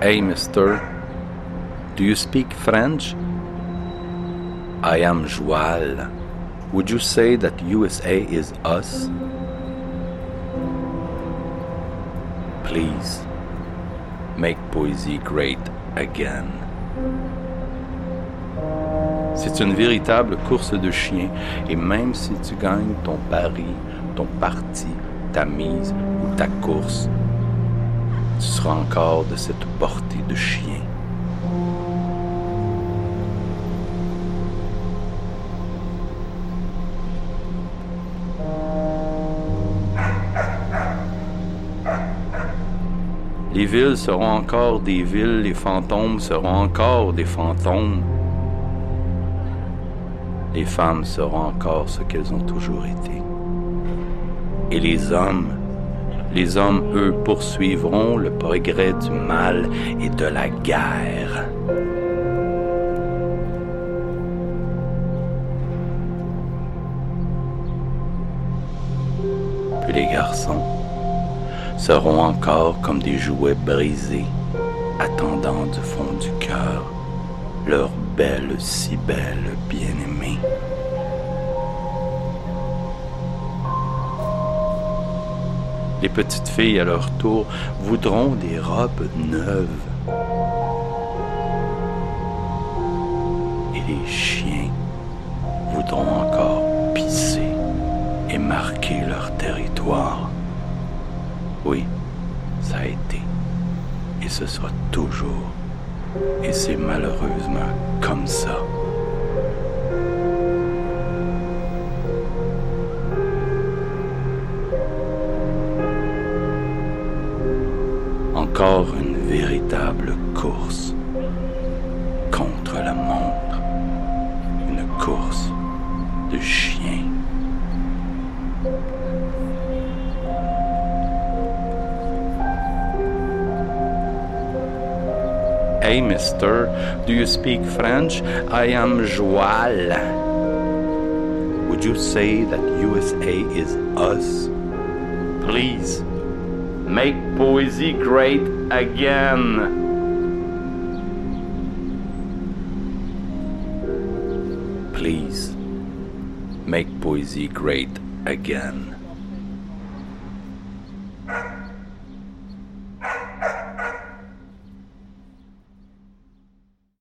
Hey, mister, do you speak French? I am Joal. Would you say that USA is us? Please, make poésie great again. C'est une véritable course de chiens, et même si tu gagnes ton pari, ton parti, ta mise ou ta course, tu seras encore de cette portée de chien. Les villes seront encore des villes, les fantômes seront encore des fantômes. Les femmes seront encore ce qu'elles ont toujours été. Et les hommes, les hommes, eux, poursuivront le progrès du mal et de la guerre. Puis les garçons seront encore comme des jouets brisés, attendant du fond du cœur leur belle, si belle bien-aimée. Les petites filles, à leur tour, voudront des robes neuves. Et les chiens voudront encore pisser et marquer leur territoire. Oui, ça a été. Et ce sera toujours. Et c'est malheureusement comme ça. Encore une véritable course contre la montre. Une course de chien. Hey, mister, do you speak French? I am Joal. Would you say that USA is us? Please, make poesy great again. Please, make poesy great again.